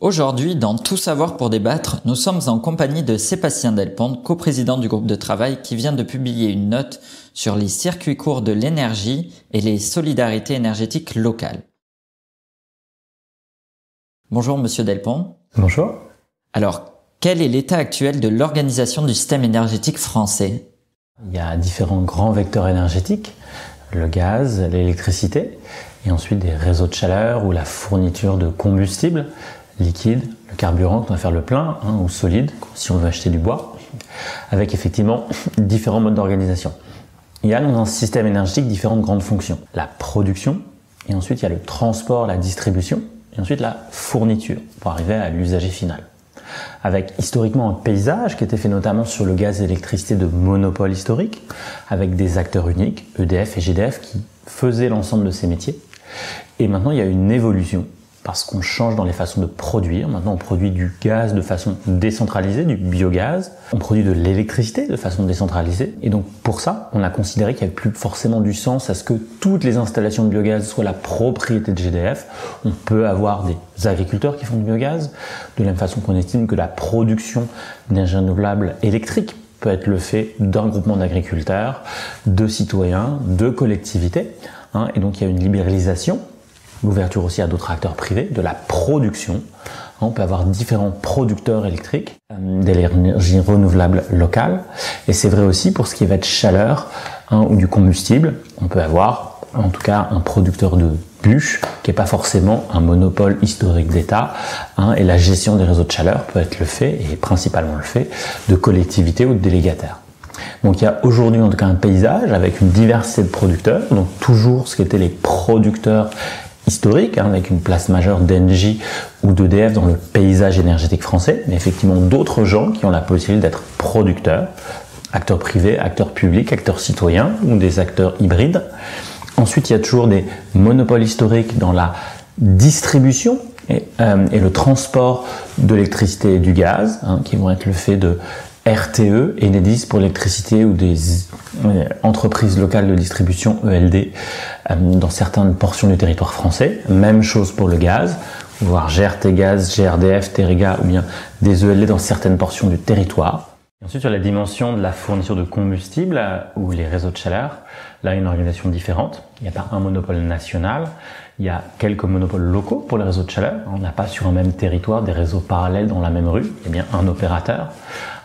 Aujourd'hui, dans Tout savoir pour débattre, nous sommes en compagnie de Sébastien Delpont, coprésident du groupe de travail qui vient de publier une note sur les circuits courts de l'énergie et les solidarités énergétiques locales. Bonjour monsieur Delpont. Bonjour. Alors, quel est l'état actuel de l'organisation du système énergétique français? Il y a différents grands vecteurs énergétiques, le gaz, l'électricité, et ensuite des réseaux de chaleur ou la fourniture de combustibles liquide, le carburant qu'on va faire le plein, hein, ou solide, si on veut acheter du bois, avec effectivement différents modes d'organisation. Il y a dans un système énergétique différentes grandes fonctions. La production, et ensuite il y a le transport, la distribution, et ensuite la fourniture, pour arriver à l'usager final. Avec historiquement un paysage qui était fait notamment sur le gaz et l'électricité de monopole historique, avec des acteurs uniques, EDF et GDF, qui faisaient l'ensemble de ces métiers. Et maintenant, il y a une évolution parce qu'on change dans les façons de produire. Maintenant, on produit du gaz de façon décentralisée, du biogaz. On produit de l'électricité de façon décentralisée. Et donc, pour ça, on a considéré qu'il n'y avait plus forcément du sens à ce que toutes les installations de biogaz soient la propriété de GDF. On peut avoir des agriculteurs qui font du biogaz, de la même façon qu'on estime que la production d'énergie renouvelable électrique peut être le fait d'un groupement d'agriculteurs, de citoyens, de collectivités. Hein. et donc, il y a une libéralisation l'ouverture aussi à d'autres acteurs privés, de la production. On peut avoir différents producteurs électriques, euh, de l'énergie renouvelable locale. Et c'est vrai aussi pour ce qui va être chaleur hein, ou du combustible. On peut avoir en tout cas un producteur de bûches qui n'est pas forcément un monopole historique d'État. Hein, et la gestion des réseaux de chaleur peut être le fait, et principalement le fait, de collectivités ou de délégataires. Donc il y a aujourd'hui en tout cas un paysage avec une diversité de producteurs, donc toujours ce qui étaient les producteurs historique, hein, avec une place majeure d'Engie ou d'EDF dans le paysage énergétique français, mais effectivement d'autres gens qui ont la possibilité d'être producteurs, acteurs privés, acteurs publics, acteurs citoyens ou des acteurs hybrides. Ensuite, il y a toujours des monopoles historiques dans la distribution et, euh, le transport de l'électricité et du gaz, hein, qui vont être le fait de RTE, Enedis pour l'électricité ou des entreprises locales de distribution ELD euh, dans certaines portions du territoire français. Même chose pour le gaz, voire GRT Gaz, GRDF, Terega ou bien des ELD dans certaines portions du territoire. ensuite, sur la dimension de la fourniture de combustible euh, ou les réseaux de chaleur, là, une organisation différente. Il n'y a pas un monopole national. Il y a quelques monopoles locaux pour les réseaux de chaleur. On n'a pas sur un même territoire des réseaux parallèles dans la même rue. Il y a bien un opérateur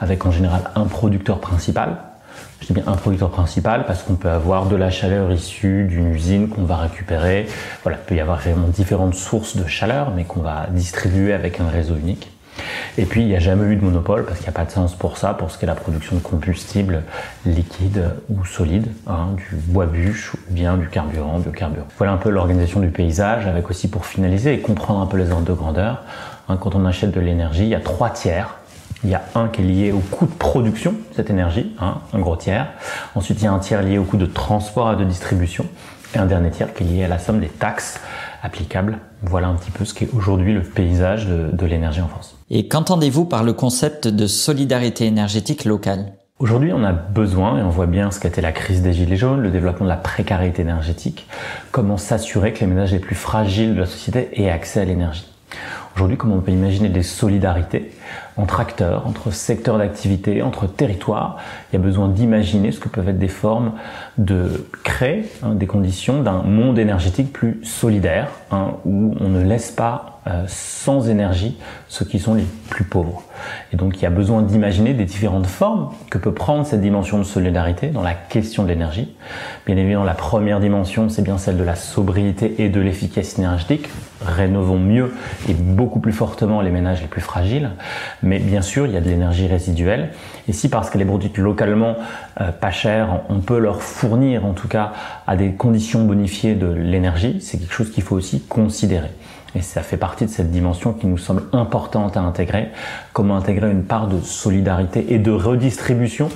avec en général un producteur principal. Je dis bien un producteur principal parce qu'on peut avoir de la chaleur issue d'une usine qu'on va récupérer. Voilà, il peut y avoir vraiment différentes sources de chaleur mais qu'on va distribuer avec un réseau unique. Et puis, il n'y a jamais eu de monopole parce qu'il n'y a pas de sens pour ça, pour ce qui est la production de combustible liquide ou solide, hein, du bois bûche ou bien du carburant, biocarburant. Voilà un peu l'organisation du paysage avec aussi pour finaliser et comprendre un peu les ordres de grandeur. Hein, quand on achète de l'énergie, il y a trois tiers. Il y a un qui est lié au coût de production de cette énergie, hein, un gros tiers. Ensuite, il y a un tiers lié au coût de transport et de distribution. Et un dernier tiers qui est lié à la somme des taxes applicables. Voilà un petit peu ce qu'est aujourd'hui le paysage de, l'énergie en France. Et qu'entendez-vous par le concept de solidarité énergétique locale? Aujourd'hui, on a besoin, et on voit bien ce été la crise des Gilets jaunes, le développement de la précarité énergétique, comment s'assurer que les ménages les plus fragiles de la société aient accès à l'énergie. Aujourd'hui, comment on peut imaginer des solidarités entre acteurs, entre secteurs d'activité, entre territoires Il y a besoin d'imaginer ce que peuvent être des formes de créer hein, des conditions d'un monde énergétique plus solidaire, hein, où on ne laisse pas euh, sans énergie ceux qui sont les plus pauvres. Et donc il y a besoin d'imaginer des différentes formes que peut prendre cette dimension de solidarité dans la question de l'énergie. Bien évidemment, la première dimension, c'est bien celle de la sobriété et de l'efficacité énergétique. Rénovons mieux et beaucoup plus fortement les ménages les plus fragiles. Mais bien sûr, il y a de l'énergie résiduelle. Et si parce qu'elle est produite localement euh, pas chère, on peut leur fournir en tout cas à des conditions bonifiées de l'énergie, c'est quelque chose qu'il faut aussi considérer. Et ça fait partie de cette dimension qui nous semble importante à intégrer. Comment intégrer une part de solidarité et de redistribution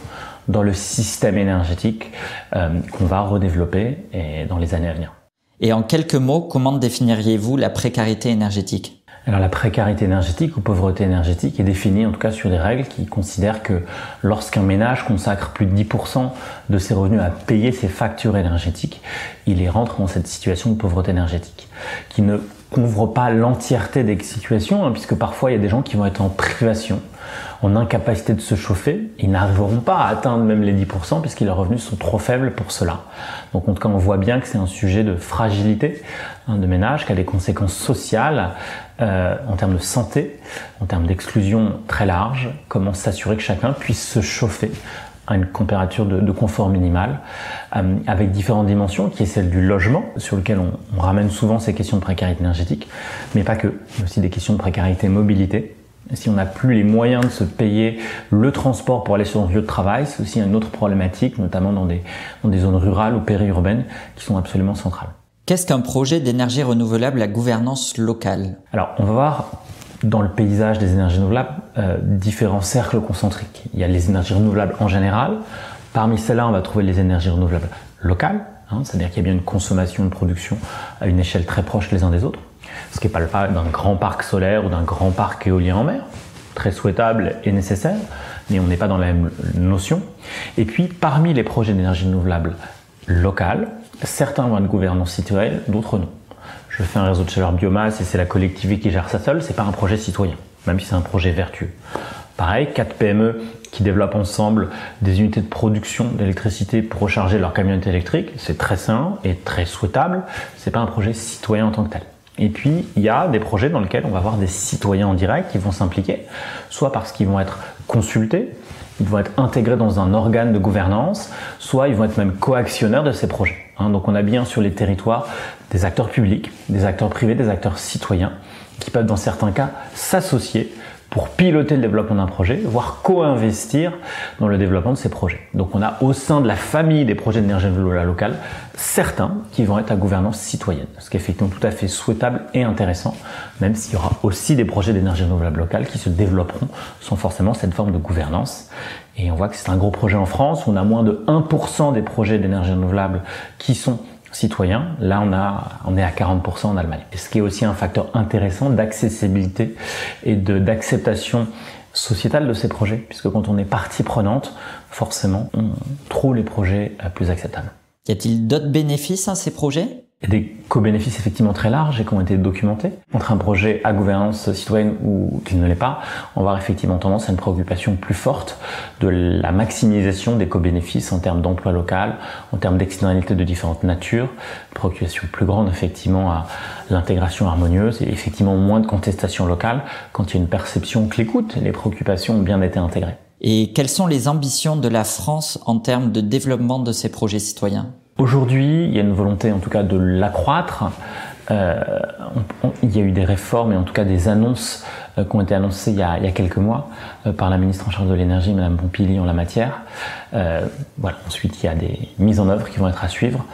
dans le système énergétique euh, qu'on va redévelopper et dans les années à venir. Et en quelques mots, comment définiriez-vous la précarité énergétique? Alors la précarité énergétique ou pauvreté énergétique est définie en tout cas sur des règles qui considèrent que lorsqu'un ménage consacre plus de 10% de ses revenus à payer ses factures énergétiques, il est rentre dans cette situation de pauvreté énergétique, qui ne couvre pas l'entièreté des situations, hein, puisque parfois il y a des gens qui vont être en privation, en incapacité de se chauffer, ils n'arriveront pas à atteindre même les 10% puisque leurs revenus sont trop faibles pour cela. Donc en tout cas, on voit bien que c'est un sujet de fragilité hein, de ménage qui a des conséquences sociales euh, en termes de santé, en termes d'exclusion très large. Comment s'assurer que chacun puisse se chauffer à une température de, confort minimal, euh, avec différentes dimensions, qui est celle du logement, sur lequel on, on, ramène souvent ces questions de précarité énergétique, mais pas que, mais aussi des questions de précarité mobilité. Si on n'a plus les moyens de se payer le transport pour aller sur un lieu de travail, c'est aussi une autre problématique, notamment dans des, dans des zones rurales ou périurbaines, qui sont absolument centrales. Qu'est-ce qu'un projet d'énergie renouvelable à gouvernance locale? Alors, on va voir dans le paysage des énergies renouvelables euh, différents cercles concentriques. Il y a les énergies renouvelables en général. Parmi celles-là, on va trouver les énergies renouvelables locales, hein, c'est-à-dire qu'il y a bien une consommation, de production à une échelle très proche les uns des autres. Ce qui n'est pas le cas d'un grand parc solaire ou d'un grand parc éolien en mer, très souhaitable et nécessaire, mais on n'est pas dans la même notion. Et puis, parmi les projets d'énergie renouvelable locales, certains vont être gouvernance citoyenne, d'autres non je fais un réseau de chaleur biomasse et c'est la collectivité qui gère ça seule, c'est pas un projet citoyen, même si c'est un projet vertueux. Pareil, quatre PME qui développent ensemble des unités de production d'électricité pour recharger leur camionnette électrique, c'est très sain et très souhaitable, c'est pas un projet citoyen en tant que tel. Et puis, il y a des projets dans lesquels on va avoir des citoyens en direct qui vont s'impliquer, soit parce qu'ils vont être consultés, ils vont être intégrés dans un organe de gouvernance, soit ils vont être même coactionnaires de ces projets. Hein. donc on a bien sur les territoires des acteurs publics, des acteurs privés, des acteurs citoyens, qui peuvent dans certains cas s'associer pour piloter le développement d'un projet, voire co-investir dans le développement de ces projets. Donc on a au sein de la famille des projets d'énergie renouvelable locale certains qui vont être à gouvernance citoyenne, ce qui est effectivement tout à fait souhaitable et intéressant, même s'il y aura aussi des projets d'énergie renouvelable locale qui se développeront sans forcément cette forme de gouvernance. Et on voit que c'est un gros projet en France, on a moins de 1% des projets d'énergie renouvelable qui sont citoyens. Là, on, a, on est à 40% en Allemagne. Ce qui est aussi un facteur intéressant d'accessibilité et d'acceptation sociétale de ces projets, puisque quand on est partie prenante, forcément, on trouve les projets plus acceptables. Y a-t-il d'autres bénéfices à ces projets? Des co-bénéfices effectivement très larges et qui ont été documentés. Entre un projet à gouvernance citoyenne ou qu'il ne l'est pas, on va avoir effectivement tendance à une préoccupation plus forte de la maximisation des co-bénéfices en termes d'emploi local, en termes d'externalités de différentes natures, préoccupation plus grande effectivement à l'intégration harmonieuse et effectivement moins de contestation locale quand il y a une perception que l'écoute, les préoccupations ont bien été intégrées. Et quelles sont les ambitions de la France en termes de développement de ces projets citoyens? Aujourd'hui, il y a une volonté en tout cas de l'accroître. Euh, il y a eu des réformes et en tout cas des annonces euh, qui ont été annoncées il y a, quelques mois euh, par la ministre en charge de l'énergie, Madame Pompili, en la matière. Voilà. Ensuite, il y a des mises en œuvre qui vont être à suivre.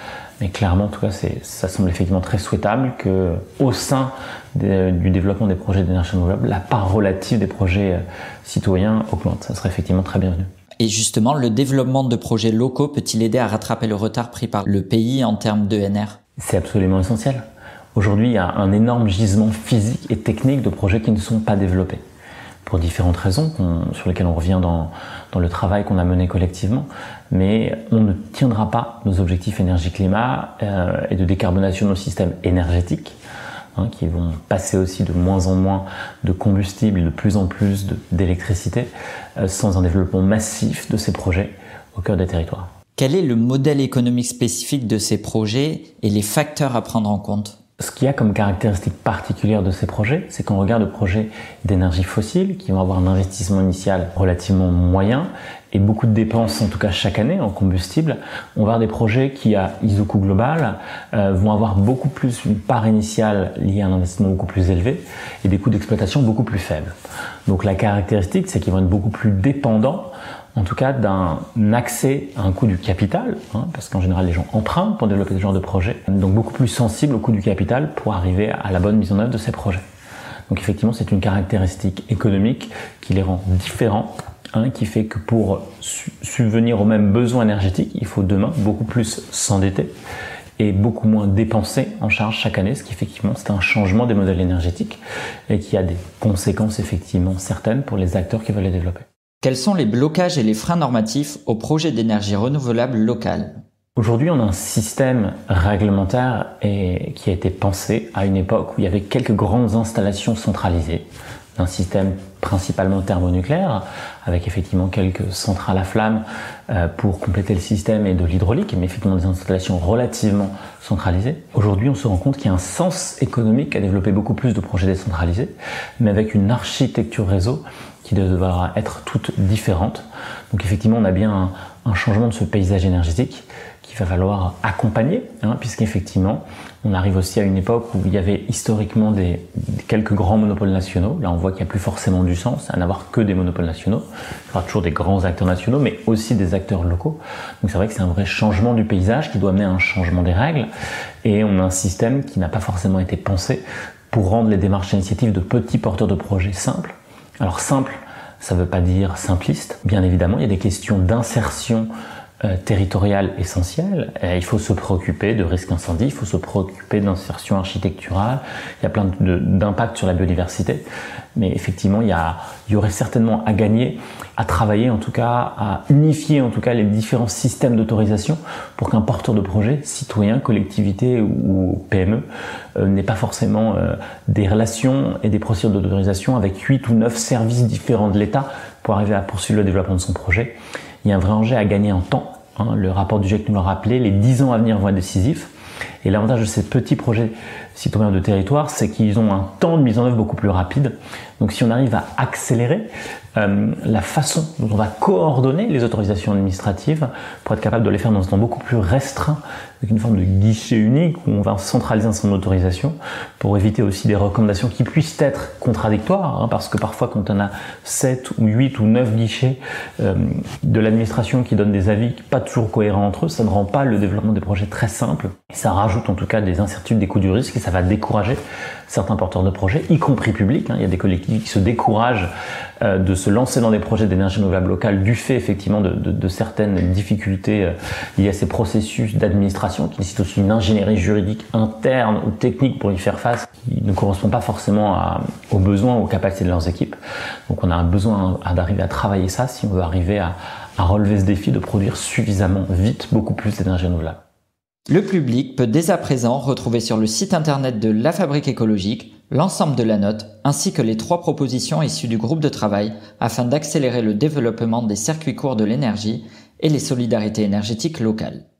Mais clairement, en tout cas, ça semble effectivement très souhaitable que, au sein du développement des projets d'énergie renouvelable, la part relative des projets citoyens augmente. Ça serait effectivement très bienvenu. Et justement, le développement de projets locaux peut-il aider à rattraper le retard pris par le pays en termes d'ENR C'est absolument essentiel. Aujourd'hui, il y a un énorme gisement physique et technique de projets qui ne sont pas développés. Pour différentes raisons, sur lesquelles on revient dans, le travail qu'on a mené collectivement. Mais on ne tiendra pas nos objectifs énergie-climat euh, et de décarbonation de nos systèmes énergétiques Hein, qui vont passer aussi de moins en moins de combustible, de plus en plus d'électricité, euh, sans un développement massif de ces projets au cœur des territoires. Quel est le modèle économique spécifique de ces projets et les facteurs à prendre en compte? Ce qu'il y a comme caractéristique particulière de ces projets, c'est qu'on regarde des projets d'énergie fossile qui vont avoir un investissement initial relativement moyen et beaucoup de dépenses, en tout cas chaque année, en combustible. On va avoir des projets qui, à ISOCO global, euh, vont avoir beaucoup plus une part initiale liée à un investissement beaucoup plus élevé et des coûts d'exploitation beaucoup plus faibles. Donc la caractéristique, c'est qu'ils vont être beaucoup plus dépendants en tout cas d'un accès à un coût du capital, hein, parce qu'en général les gens empruntent pour développer ce genre de projet, donc beaucoup plus sensible au coût du capital pour arriver à la bonne mise en œuvre de ces projets. Donc effectivement c'est une caractéristique économique qui les rend différents Hein, qui fait que pour subvenir aux mêmes besoins énergétiques, il faut demain beaucoup plus s'endetter et beaucoup moins dépenser en charge chaque année, ce qui effectivement c'est un changement des modèles énergétiques et qui a des conséquences effectivement certaines pour les acteurs qui veulent les développer. Quels sont les blocages et les freins normatifs au projet d'énergie renouvelable locale? Aujourd'hui, on a un système réglementaire et, qui a été pensé à une époque où il y avait quelques grandes installations centralisées d'un système principalement thermonucléaire, avec effectivement quelques centrales à flammes euh, pour compléter le système et de l'hydraulique, mais effectivement des installations relativement centralisées. Aujourd'hui, on se rend compte qu'il y a un sens économique à développer beaucoup plus de projets décentralisés, mais avec une architecture réseau qui devra être toute différente. Donc effectivement, on a bien un changement de ce paysage énergétique va falloir accompagner, hein, puisqu'effectivement, on arrive aussi à une époque où il y avait historiquement des, quelques grands monopoles nationaux. Là, on voit qu'il n'y a plus forcément du sens à n'avoir que des monopoles nationaux. Il y aura toujours des grands acteurs nationaux, mais aussi des acteurs locaux. Donc c'est vrai que c'est un vrai changement du paysage qui doit amener à un changement des règles. Et on a un système qui n'a pas forcément été pensé pour rendre les démarches initiatives de petits porteurs de projets simples. Alors simple, ça ne veut pas dire simpliste. Bien évidemment, il y a des questions d'insertion euh, territorial essentiel. il faut se préoccuper de risques incendie, il faut se préoccuper d'insertion architecturale. Il y a plein d'impacts sur la biodiversité. Mais effectivement, il y, a, il y aurait certainement à gagner à travailler, en tout cas, à unifier en tout cas les différents systèmes d'autorisation pour qu'un porteur de projet, citoyen, collectivité ou PME, euh, n'ait pas forcément euh, des relations et des procédures d'autorisation avec 8 ou 9 services différents de l'État pour arriver à poursuivre le développement de son projet il y a un vrai enjeu à gagner en temps. Hein. le rapport du GIEC nous l'a rappelé, les 10 ans à venir vont être décisifs. Et l'avantage de ces petits projets citoyens de territoire, c'est qu'ils ont un temps de mise en œuvre beaucoup plus rapide. Donc si on arrive à accélérer euh, la façon dont on va coordonner les autorisations administratives pour être capable de les faire dans un temps beaucoup plus restreint, avec une forme de guichet unique où on va centraliser son autorisation pour éviter aussi des recommandations qui puissent être contradictoires, hein, parce que parfois quand on a 7 ou 8 ou 9 guichets euh, de l'administration qui donnent des avis pas toujours cohérents entre eux, ça ne rend pas le développement des projets très simple. Ça rajoute en tout cas des incertitudes, des coûts du risque ça va décourager certains porteurs de projets, y compris publics. Hein. Il y a des collectifs qui se découragent euh, de se lancer dans des projets d'énergie renouvelable locale du fait effectivement de, certaines difficultés euh, liées à ces processus d'administration qui nécessitent aussi une ingénierie juridique interne ou technique pour y faire face, qui ne correspond pas forcément aux besoins, aux capacités de leurs équipes. Donc on a un besoin d'arriver à travailler ça si on veut arriver à relever ce défi de produire suffisamment vite beaucoup plus d'énergie renouvelable. Le public peut dès à présent retrouver sur le site internet de la Fabrique écologique l'ensemble de la note ainsi que les trois propositions issues du groupe de travail afin d'accélérer le développement des circuits courts de l'énergie et les solidarités énergétiques locales.